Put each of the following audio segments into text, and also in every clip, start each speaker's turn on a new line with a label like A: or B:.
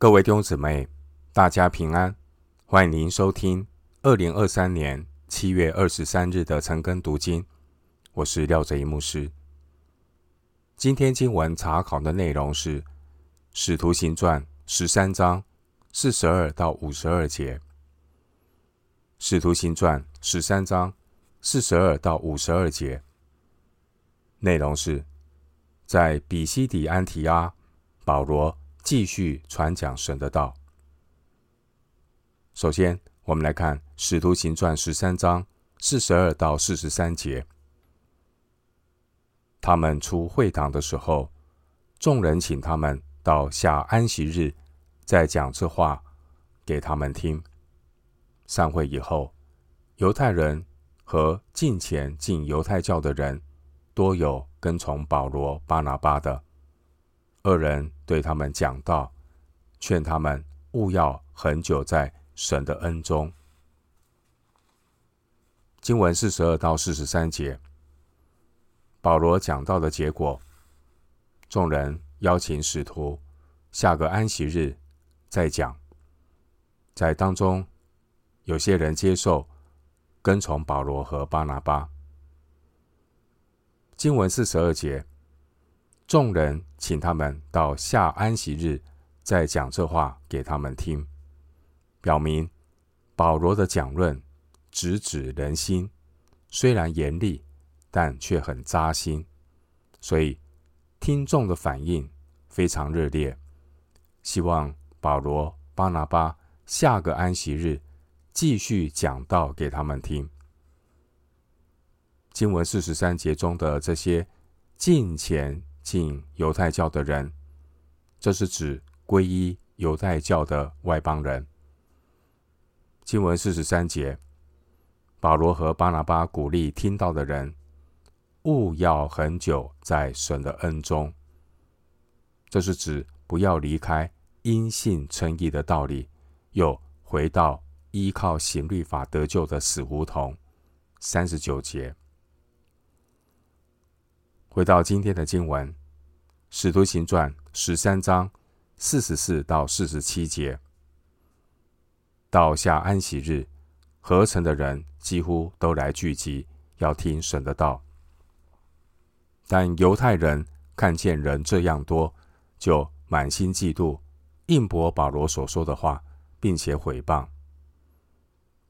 A: 各位弟兄姊妹，大家平安！欢迎您收听二零二三年七月二十三日的晨更读经。我是廖哲一牧师。今天经文查考的内容是《使徒行传》十三章四十二到五十二节，《使徒行传》十三章四十二到五十二节内容是在比西底安提阿，保罗。继续传讲神的道。首先，我们来看《使徒行传》十三章四十二到四十三节。他们出会堂的时候，众人请他们到下安息日再讲这话给他们听。散会以后，犹太人和近前进犹太教的人，多有跟从保罗、巴拿巴的。二人对他们讲道，劝他们勿要恒久在神的恩中。经文四十二到四十三节，保罗讲道的结果，众人邀请使徒下个安息日再讲，在当中有些人接受跟从保罗和巴拿巴。经文四十二节。众人请他们到下安息日再讲这话给他们听，表明保罗的讲论直指人心，虽然严厉，但却很扎心，所以听众的反应非常热烈，希望保罗、巴拿巴下个安息日继续讲道给他们听。经文四十三节中的这些近前。信犹太教的人，这是指皈依犹太教的外邦人。经文四十三节，保罗和巴拿巴鼓励听到的人，勿要很久在神的恩中。这是指不要离开因信称义的道理，又回到依靠行律法得救的死胡同。三十九节。回到今天的经文，《使徒行传》十三章四十四到四十七节，到下安息日，合城的人几乎都来聚集，要听神的道。但犹太人看见人这样多，就满心嫉妒，硬驳保罗所说的话，并且毁谤。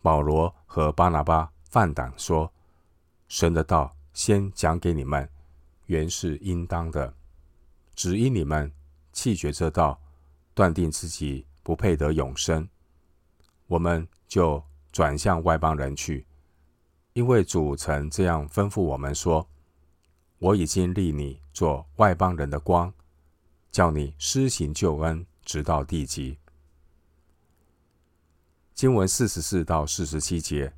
A: 保罗和巴拿巴放胆说：“神的道先讲给你们。”原是应当的，只因你们弃绝这道，断定自己不配得永生，我们就转向外邦人去。因为主曾这样吩咐我们说：“我已经立你做外邦人的光，叫你施行救恩，直到地极。”经文四十四到四十七节，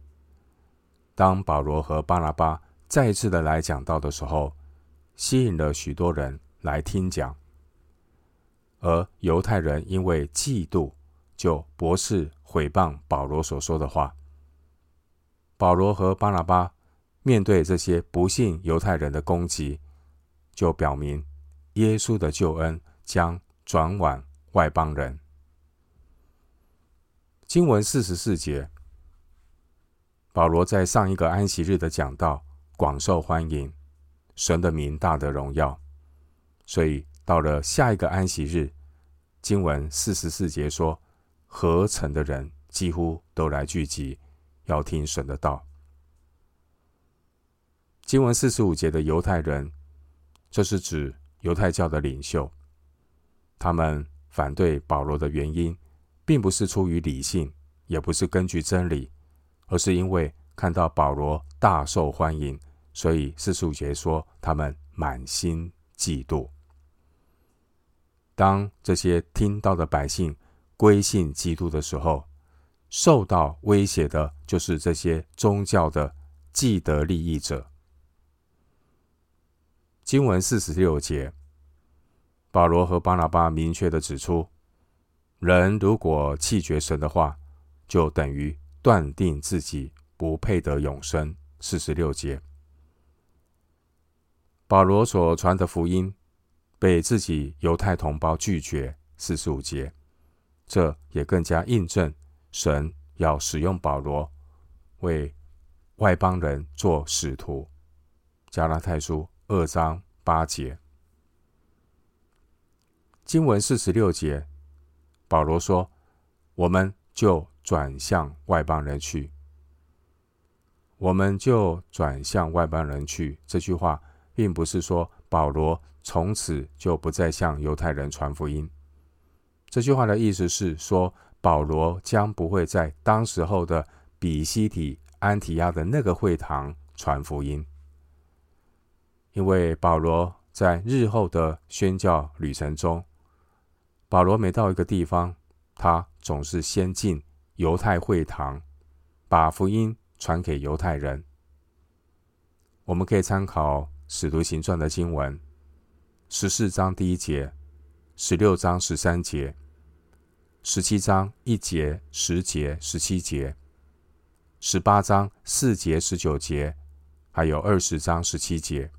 A: 当保罗和巴拿巴再一次的来讲道的时候，吸引了许多人来听讲，而犹太人因为嫉妒，就驳斥毁谤保罗所说的话。保罗和巴拿巴面对这些不信犹太人的攻击，就表明耶稣的救恩将转往外邦人。经文四十四节，保罗在上一个安息日的讲道广受欢迎。神的名大得荣耀，所以到了下一个安息日，经文四十四节说，合城的人几乎都来聚集，要听神的道。经文四十五节的犹太人，这是指犹太教的领袖，他们反对保罗的原因，并不是出于理性，也不是根据真理，而是因为看到保罗大受欢迎。所以四十五节说，他们满心嫉妒。当这些听到的百姓归信基督的时候，受到威胁的就是这些宗教的既得利益者。经文四十六节，保罗和巴拿巴明确的指出，人如果弃绝神的话，就等于断定自己不配得永生。四十六节。保罗所传的福音被自己犹太同胞拒绝，四十五节，这也更加印证神要使用保罗为外邦人做使徒。加拉太书二章八节，经文四十六节，保罗说：“我们就转向外邦人去。”我们就转向外邦人去。这句话并不是说保罗从此就不再向犹太人传福音。这句话的意思是说，保罗将不会在当时候的比西底、安提亚的那个会堂传福音，因为保罗在日后的宣教旅程中，保罗每到一个地方，他总是先进犹太会堂，把福音传给犹太人。我们可以参考《使徒行传》的经文，十四章第一节，十六章十三节。十七章一节、十节、十七节，十八章四节、十九节，还有二十章十七节，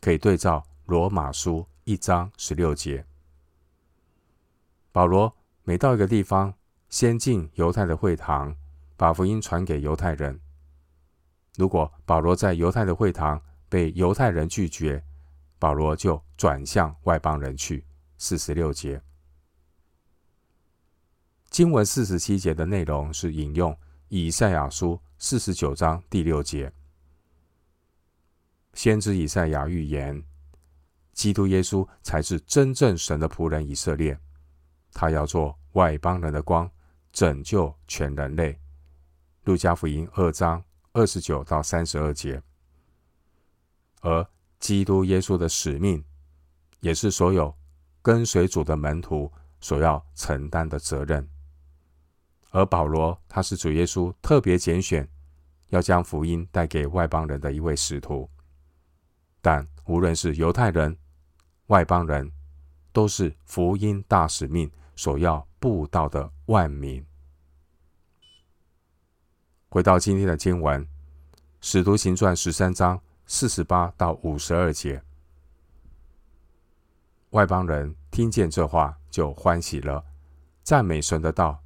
A: 可以对照罗马书一章十六节。保罗每到一个地方，先进犹太的会堂，把福音传给犹太人。如果保罗在犹太的会堂被犹太人拒绝，保罗就转向外邦人去。四十六节。经文四十七节的内容是引用以赛亚书四十九章第六节，先知以赛亚预言，基督耶稣才是真正神的仆人以色列，他要做外邦人的光，拯救全人类。路加福音二章二十九到三十二节，而基督耶稣的使命，也是所有跟随主的门徒所要承担的责任。而保罗，他是主耶稣特别拣选，要将福音带给外邦人的一位使徒。但无论是犹太人、外邦人，都是福音大使命所要布道的万民。回到今天的经文，《使徒行传》十三章四十八到五十二节，外邦人听见这话就欢喜了，赞美神的道。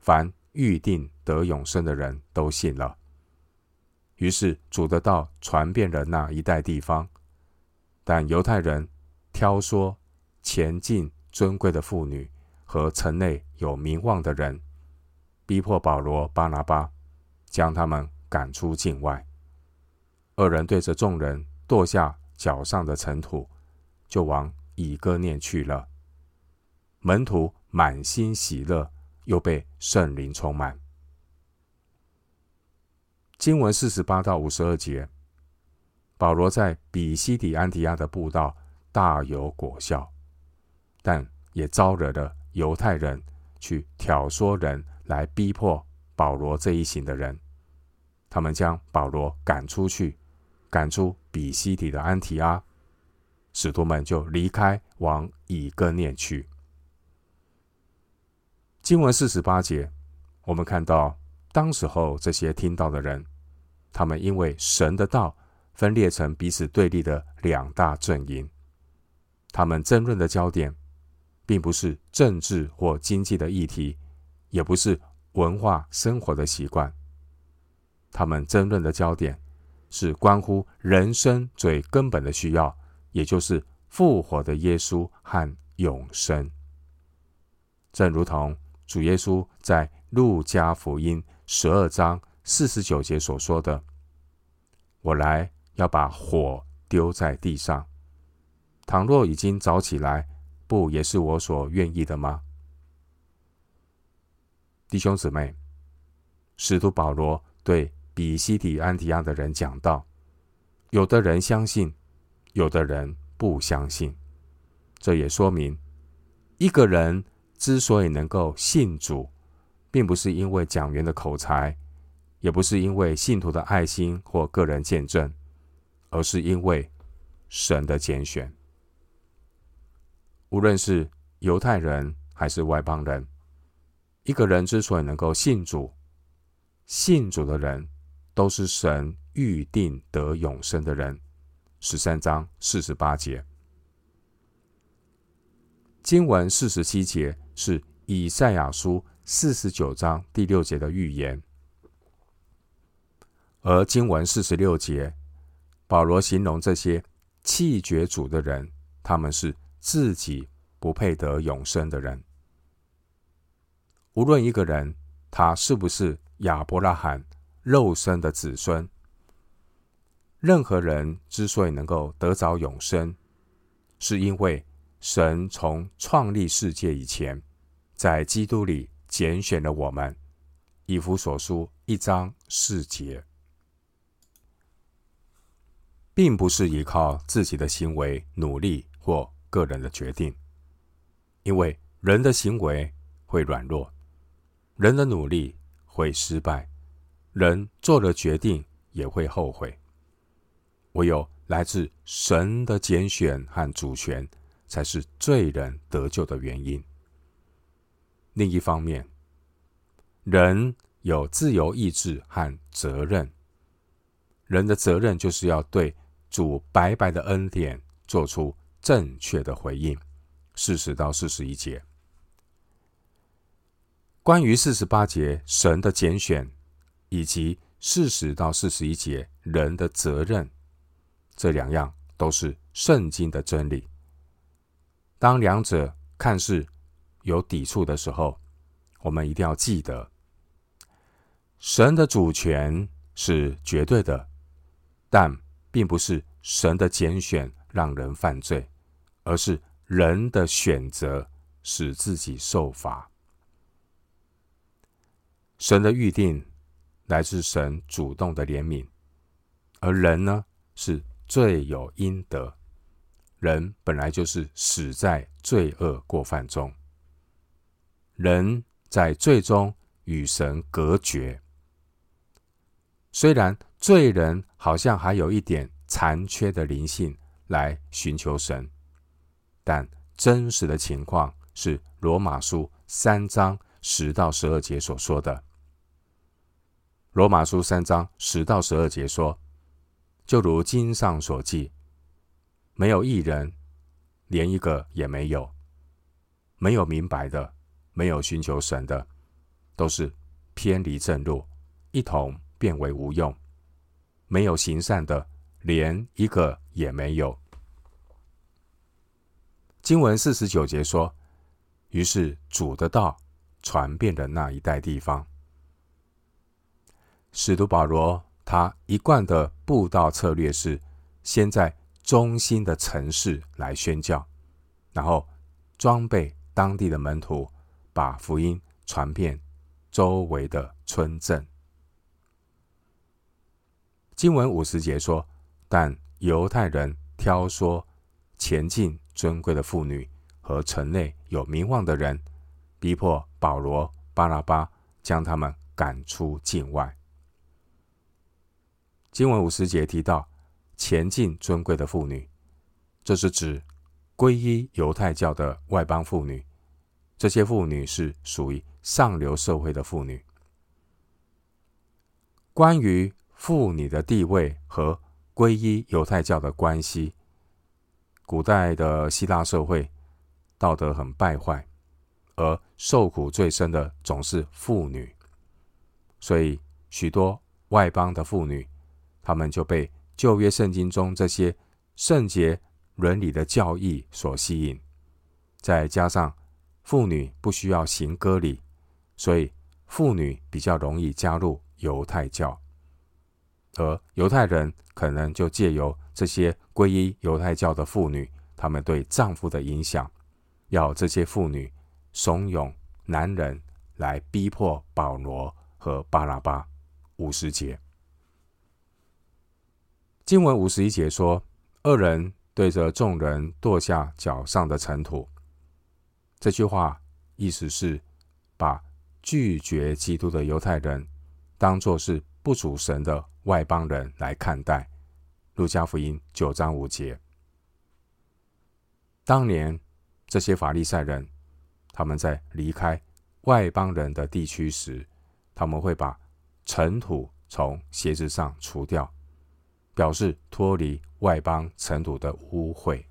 A: 凡预定得永生的人都信了，于是主的道传遍了那一带地方。但犹太人挑唆前进尊贵的妇女和城内有名望的人，逼迫保罗、巴拿巴，将他们赶出境外。二人对着众人跺下脚上的尘土，就往以哥念去了。门徒满心喜乐。又被圣灵充满。经文四十八到五十二节，保罗在比西底安提亚的布道大有果效，但也招惹了犹太人去挑唆人来逼迫保罗这一行的人。他们将保罗赶出去，赶出比西底的安提阿，使徒们就离开，往以哥念去。经文四十八节，我们看到当时候这些听到的人，他们因为神的道分裂成彼此对立的两大阵营。他们争论的焦点，并不是政治或经济的议题，也不是文化生活的习惯。他们争论的焦点是关乎人生最根本的需要，也就是复活的耶稣和永生。正如同。主耶稣在路加福音十二章四十九节所说的：“我来要把火丢在地上，倘若已经着起来，不也是我所愿意的吗？”弟兄姊妹，使徒保罗对比西底安提亚的人讲道：有的人相信，有的人不相信。这也说明一个人。之所以能够信主，并不是因为讲员的口才，也不是因为信徒的爱心或个人见证，而是因为神的拣选。无论是犹太人还是外邦人，一个人之所以能够信主，信主的人都是神预定得永生的人。十三章四十八节。经文四十七节是以赛亚书四十九章第六节的预言。而经文四十六节，保罗形容这些弃绝主的人，他们是自己不配得永生的人。无论一个人他是不是亚伯拉罕肉身的子孙，任何人之所以能够得着永生，是因为神从创立世界以前，在基督里拣选了我们。以弗所书一章四节，并不是依靠自己的行为努力或个人的决定，因为人的行为会软弱。人的努力会失败，人做了决定也会后悔。唯有来自神的拣选和主权，才是罪人得救的原因。另一方面，人有自由意志和责任。人的责任就是要对主白白的恩典做出正确的回应。四十到四十一节。关于四十八节神的拣选，以及四十到四十一节人的责任，这两样都是圣经的真理。当两者看似有抵触的时候，我们一定要记得，神的主权是绝对的，但并不是神的拣选让人犯罪，而是人的选择使自己受罚。神的预定来自神主动的怜悯，而人呢，是罪有应得。人本来就是死在罪恶过犯中，人在罪中与神隔绝。虽然罪人好像还有一点残缺的灵性来寻求神，但真实的情况是罗马书三章十到十二节所说的。罗马书三章十到十二节说：“就如经上所记，没有一人，连一个也没有；没有明白的，没有寻求神的，都是偏离正路，一同变为无用；没有行善的，连一个也没有。”经文四十九节说：“于是主的道传遍了那一带地方。”使徒保罗他一贯的布道策略是，先在中心的城市来宣教，然后装备当地的门徒，把福音传遍周围的村镇。经文五十节说，但犹太人挑唆前进尊贵的妇女和城内有名望的人，逼迫保罗、巴拉巴将他们赶出境外。经文五十节提到前进尊贵的妇女，这是指皈依犹太教的外邦妇女。这些妇女是属于上流社会的妇女。关于妇女的地位和皈依犹太教的关系，古代的希腊社会道德很败坏，而受苦最深的总是妇女，所以许多外邦的妇女。他们就被旧约圣经中这些圣洁伦理的教义所吸引，再加上妇女不需要行割礼，所以妇女比较容易加入犹太教，而犹太人可能就借由这些皈依犹太教的妇女，他们对丈夫的影响，要这些妇女怂恿男人来逼迫保罗和巴拉巴。五十节。经文五十一节说：“二人对着众人跺下脚上的尘土。”这句话意思是把拒绝基督的犹太人当作是不属神的外邦人来看待。路加福音九章五节。当年这些法利赛人，他们在离开外邦人的地区时，他们会把尘土从鞋子上除掉。表示脱离外邦尘土的污秽。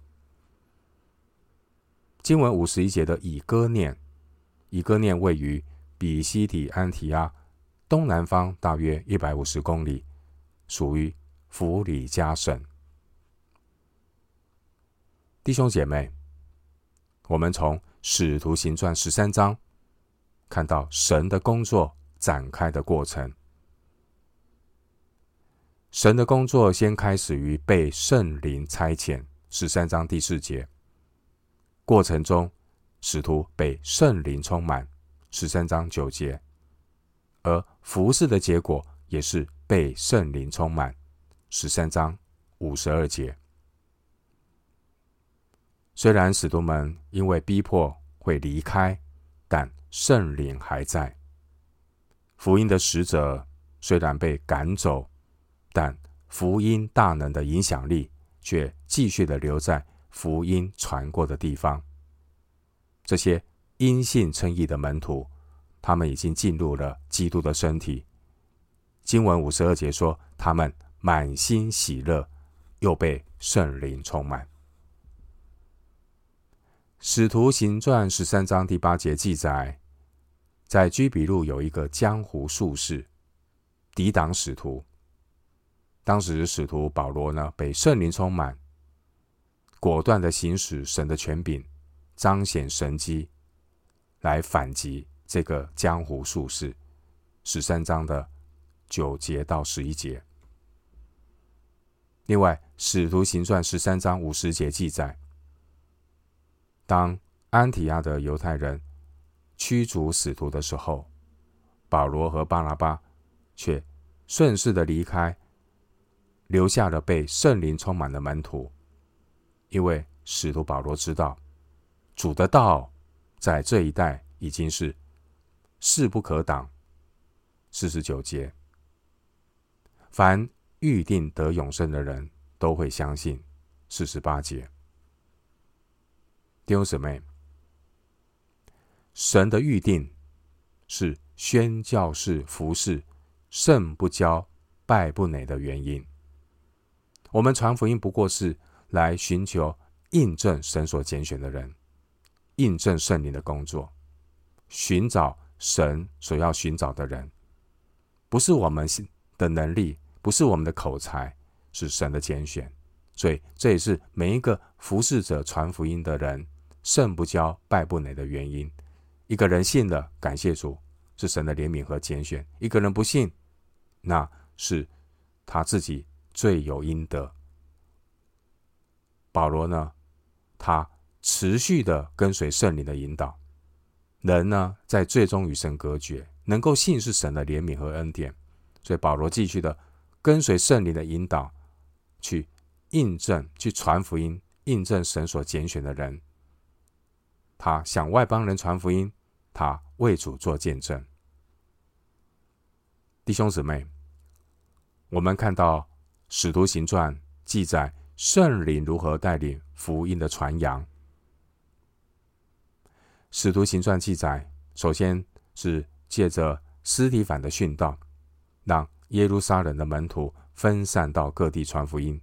A: 经文五十一节的以哥念以哥念位于比西底安提阿东南方大约一百五十公里，属于弗里加省。弟兄姐妹，我们从《使徒行传》十三章看到神的工作展开的过程。神的工作先开始于被圣灵差遣，十三章第四节。过程中，使徒被圣灵充满，十三章九节。而服侍的结果也是被圣灵充满，十三章五十二节。虽然使徒们因为逼迫会离开，但圣灵还在。福音的使者虽然被赶走。但福音大能的影响力却继续的留在福音传过的地方。这些因信称义的门徒，他们已经进入了基督的身体。经文五十二节说，他们满心喜乐，又被圣灵充满。使徒行传十三章第八节记载，在居比路有一个江湖术士，抵挡使徒。当时使徒保罗呢，被圣灵充满，果断的行使神的权柄，彰显神迹，来反击这个江湖术士。十三章的九节到十一节。另外，使徒行传十三章五十节记载，当安提阿的犹太人驱逐使徒的时候，保罗和巴拿巴却顺势的离开。留下了被圣灵充满的门徒，因为使徒保罗知道主的道在这一带已经是势不可挡。四十九节，凡预定得永生的人都会相信。四十八节，丢什么，神的预定是宣教士服侍胜不骄败不馁的原因。我们传福音不过是来寻求印证神所拣选的人，印证圣灵的工作，寻找神所要寻找的人，不是我们的能力，不是我们的口才，是神的拣选。所以这也是每一个服侍者传福音的人胜不骄败不馁的原因。一个人信了，感谢主，是神的怜悯和拣选；一个人不信，那是他自己。罪有应得。保罗呢，他持续的跟随圣灵的引导，人呢在最终与神隔绝，能够信是神的怜悯和恩典，所以保罗继续的跟随圣灵的引导，去印证、去传福音，印证神所拣选的人。他向外邦人传福音，他为主做见证。弟兄姊妹，我们看到。使徒行传记载圣灵如何带领福音的传扬。使徒行传记载，首先是借着斯提凡的殉道，让耶路撒冷的门徒分散到各地传福音。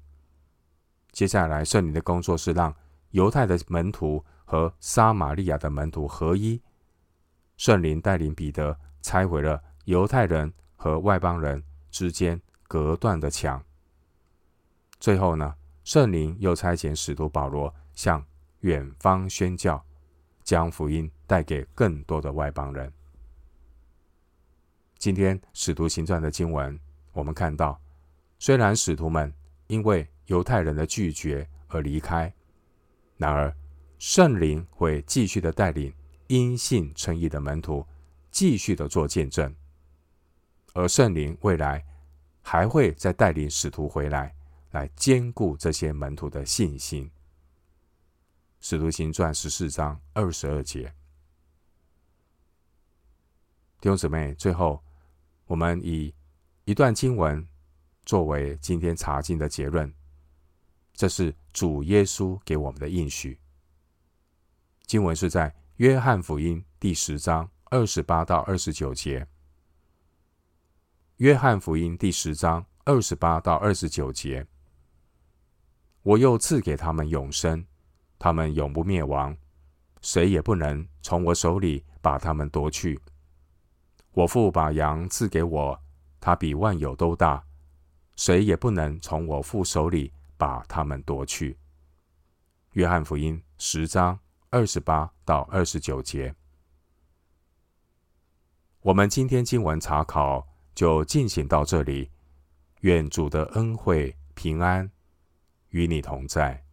A: 接下来，圣灵的工作是让犹太的门徒和撒玛利亚的门徒合一。圣灵带领彼得拆毁了犹太人和外邦人之间隔断的墙。最后呢，圣灵又差遣使徒保罗向远方宣教，将福音带给更多的外邦人。今天使徒行传的经文，我们看到，虽然使徒们因为犹太人的拒绝而离开，然而圣灵会继续的带领因信称义的门徒，继续的做见证，而圣灵未来还会再带领使徒回来。来坚固这些门徒的信心。使徒行传十四章二十二节，弟兄姊妹，最后我们以一段经文作为今天查经的结论。这是主耶稣给我们的应许。经文是在约翰福音第十章二十八到二十九节。约翰福音第十章二十八到二十九节。我又赐给他们永生，他们永不灭亡，谁也不能从我手里把他们夺去。我父把羊赐给我，他比万有都大，谁也不能从我父手里把他们夺去。约翰福音十章二十八到二十九节。我们今天经文查考就进行到这里。愿主的恩惠平安与你同在。